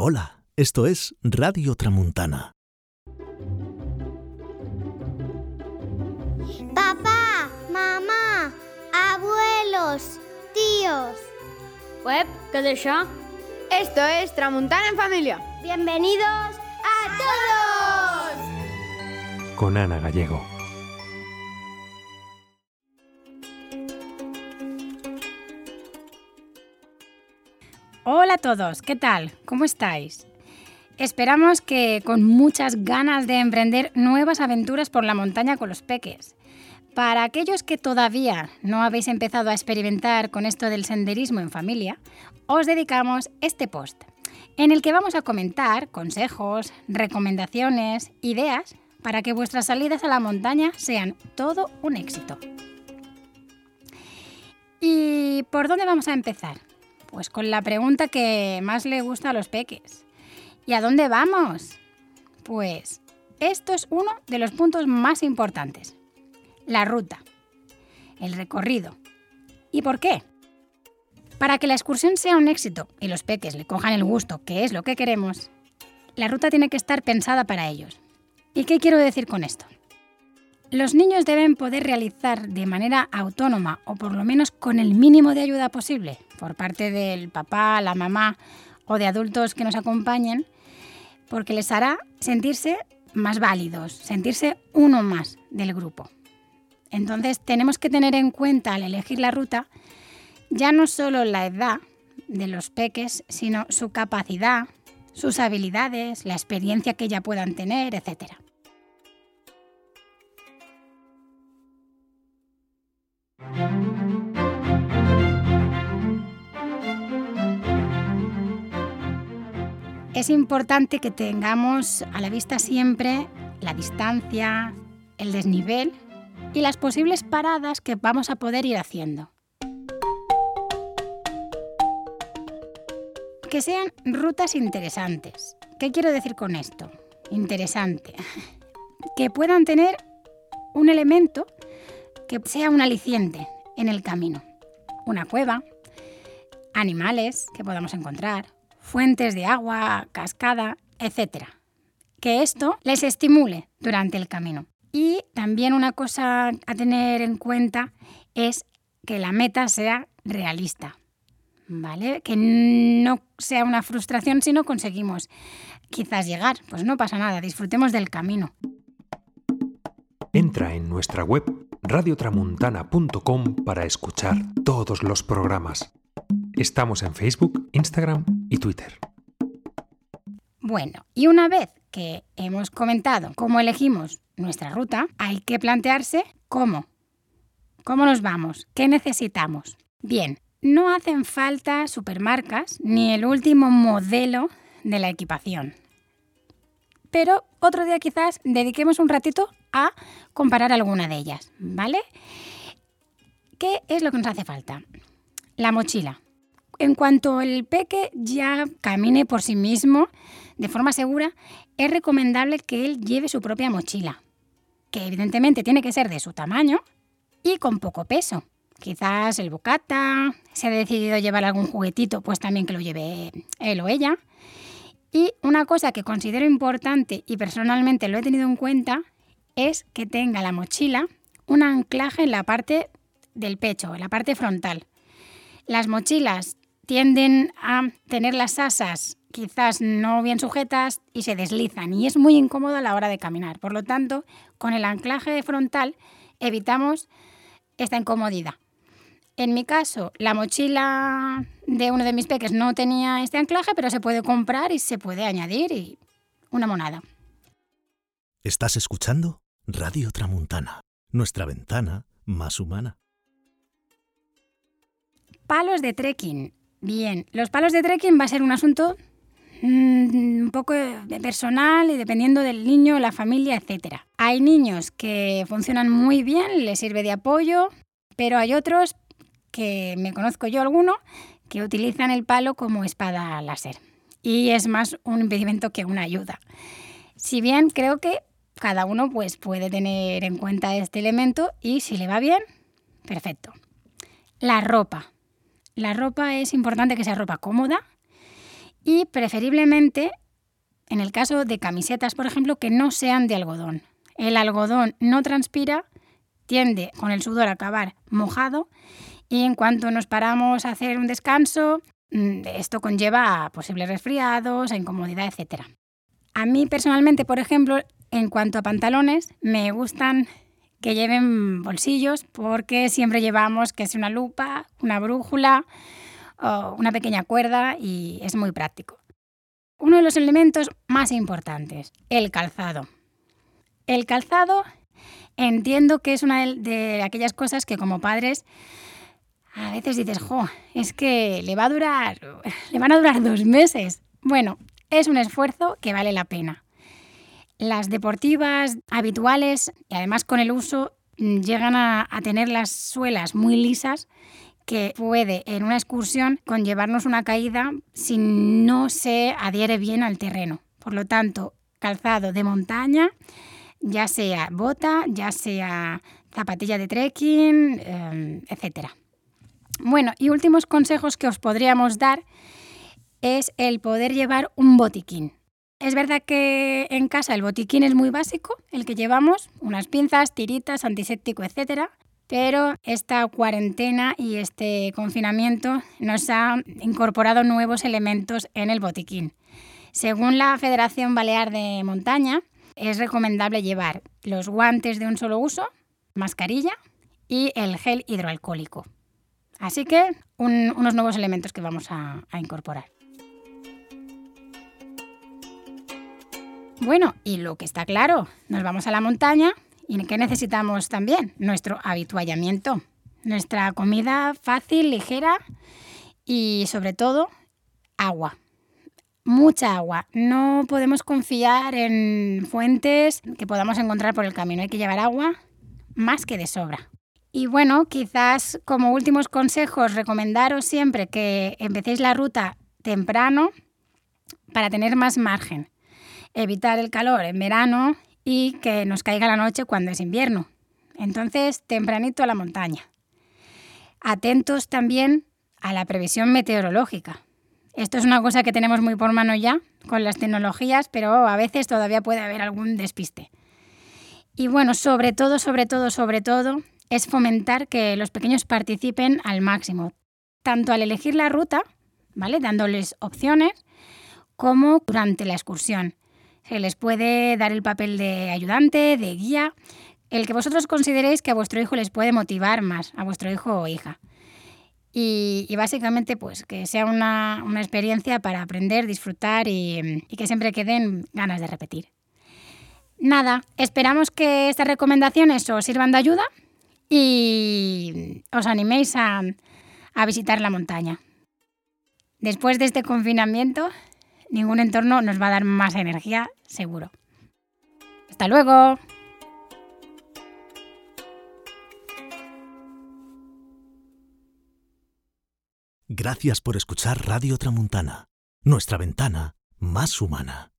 Hola, esto es Radio Tramuntana. Papá, mamá, abuelos, tíos. Web, és això? Esto es Tramuntana en familia. Bienvenidos a todos. con Ana Gallego. Hola a todos, ¿qué tal? ¿Cómo estáis? Esperamos que con muchas ganas de emprender nuevas aventuras por la montaña con los peques. Para aquellos que todavía no habéis empezado a experimentar con esto del senderismo en familia, os dedicamos este post, en el que vamos a comentar consejos, recomendaciones, ideas para que vuestras salidas a la montaña sean todo un éxito. ¿Y por dónde vamos a empezar? Pues con la pregunta que más le gusta a los peques. ¿Y a dónde vamos? Pues esto es uno de los puntos más importantes. La ruta. El recorrido. ¿Y por qué? Para que la excursión sea un éxito y los peques le cojan el gusto, que es lo que queremos, la ruta tiene que estar pensada para ellos. ¿Y qué quiero decir con esto? Los niños deben poder realizar de manera autónoma o por lo menos con el mínimo de ayuda posible por parte del papá, la mamá o de adultos que nos acompañen, porque les hará sentirse más válidos, sentirse uno más del grupo. Entonces tenemos que tener en cuenta al elegir la ruta ya no solo la edad de los peques, sino su capacidad, sus habilidades, la experiencia que ya puedan tener, etcétera. Es importante que tengamos a la vista siempre la distancia, el desnivel y las posibles paradas que vamos a poder ir haciendo. Que sean rutas interesantes. ¿Qué quiero decir con esto? Interesante. Que puedan tener un elemento que sea un aliciente en el camino. Una cueva, animales que podamos encontrar, fuentes de agua, cascada, etc. Que esto les estimule durante el camino. Y también una cosa a tener en cuenta es que la meta sea realista. ¿Vale? Que no sea una frustración si no conseguimos quizás llegar. Pues no pasa nada, disfrutemos del camino. Entra en nuestra web radiotramuntana.com para escuchar todos los programas. Estamos en Facebook, Instagram y Twitter. Bueno, y una vez que hemos comentado cómo elegimos nuestra ruta, hay que plantearse cómo. ¿Cómo nos vamos? ¿Qué necesitamos? Bien, no hacen falta supermarcas ni el último modelo de la equipación. Pero otro día quizás dediquemos un ratito a comparar alguna de ellas, ¿vale? ¿Qué es lo que nos hace falta? La mochila. En cuanto el peque ya camine por sí mismo de forma segura, es recomendable que él lleve su propia mochila, que evidentemente tiene que ser de su tamaño y con poco peso. Quizás el bocata, si ha decidido llevar algún juguetito, pues también que lo lleve él o ella. Y una cosa que considero importante y personalmente lo he tenido en cuenta es que tenga la mochila un anclaje en la parte del pecho, en la parte frontal. Las mochilas tienden a tener las asas quizás no bien sujetas y se deslizan y es muy incómodo a la hora de caminar. Por lo tanto, con el anclaje frontal evitamos esta incomodidad. En mi caso, la mochila de uno de mis peques no tenía este anclaje, pero se puede comprar y se puede añadir y una monada. Estás escuchando Radio Tramuntana, nuestra ventana más humana. Palos de trekking. Bien, los palos de trekking va a ser un asunto mm, un poco personal y dependiendo del niño, la familia, etc. Hay niños que funcionan muy bien, les sirve de apoyo, pero hay otros que me conozco yo alguno que utilizan el palo como espada láser y es más un impedimento que una ayuda. Si bien creo que cada uno pues puede tener en cuenta este elemento y si le va bien, perfecto. La ropa. La ropa es importante que sea ropa cómoda Y preferiblemente, en el caso de camisetas, por ejemplo, que no sean de algodón. El algodón no transpira, tiende con el sudor a acabar mojado y en cuanto nos paramos a hacer un descanso, mm, esto conlleva a posibles resfriados, a incomodidad, etc. A mí personalmente, por ejemplo, en cuanto a pantalones, me gustan que lleven bolsillos porque siempre llevamos que es una lupa, una brújula o una pequeña cuerda y es muy práctico. Uno de los elementos más importantes, el calzado. El calzado entiendo que es una de aquellas cosas que como padres a veces dices, jo, es que le va a durar, le van a durar dos meses. Bueno, es un esfuerzo que vale la pena. Las deportivas habituales y además con el uso mm, llegan a, tener las suelas muy lisas que puede en una excursión conllevarnos una caída si no se adhiere bien al terreno. Por lo tanto, calzado de montaña, ya sea bota, ya sea zapatilla de trekking, eh, etc. Bueno, y últimos consejos que os podríamos dar es el poder llevar un botiquín. Es verdad que en casa el botiquín es muy básico, el que llevamos, unas pinzas, tiritas, antiséptico, etc. Pero esta cuarentena y este confinamiento nos ha incorporado nuevos elementos en el botiquín. Según la Federación Balear de Montaña, es recomendable llevar los guantes de un solo uso, mascarilla y el gel hidroalcohólico. Así que unos nuevos elementos que vamos a incorporar. Bueno, y lo que está claro, nos vamos a la montaña y ¿qué necesitamos también? Nuestro habituallamiento, nuestra comida fácil, ligera y sobre todo agua. Mucha agua. No podemos confiar en fuentes que podamos encontrar por el camino. Hay que llevar agua más que de sobra. Y bueno, quizás como últimos consejos recomendaros siempre que empecéis la ruta temprano para tener más margen evitar el calor en verano y que nos caiga la noche cuando es invierno. Entonces, tempranito a la montaña. Atentos también a la previsión meteorológica. Esto es una cosa que tenemos muy por mano ya con las tecnologías, pero a veces todavía puede haber algún despiste. Y bueno, sobre todo, sobre todo, sobre todo, es fomentar que los pequeños participen al máximo, tanto al elegir la ruta, ¿vale? Dándoles opciones, como durante la excursión. Se les puede dar el papel de ayudante, de guía, el que vosotros consideréis que a vuestro hijo les puede motivar más, a vuestro hijo o hija. Y, básicamente, pues que sea una, experiencia para aprender, disfrutar y, y que siempre queden ganas de repetir. Nada, esperamos que estas recomendaciones os sirvan de ayuda y os animéis a, a visitar la montaña. Después de este confinamiento, ningún entorno nos va a dar más energía, seguro. Hasta luego. Gracias por escuchar Radio Tramuntana, nuestra ventana más humana.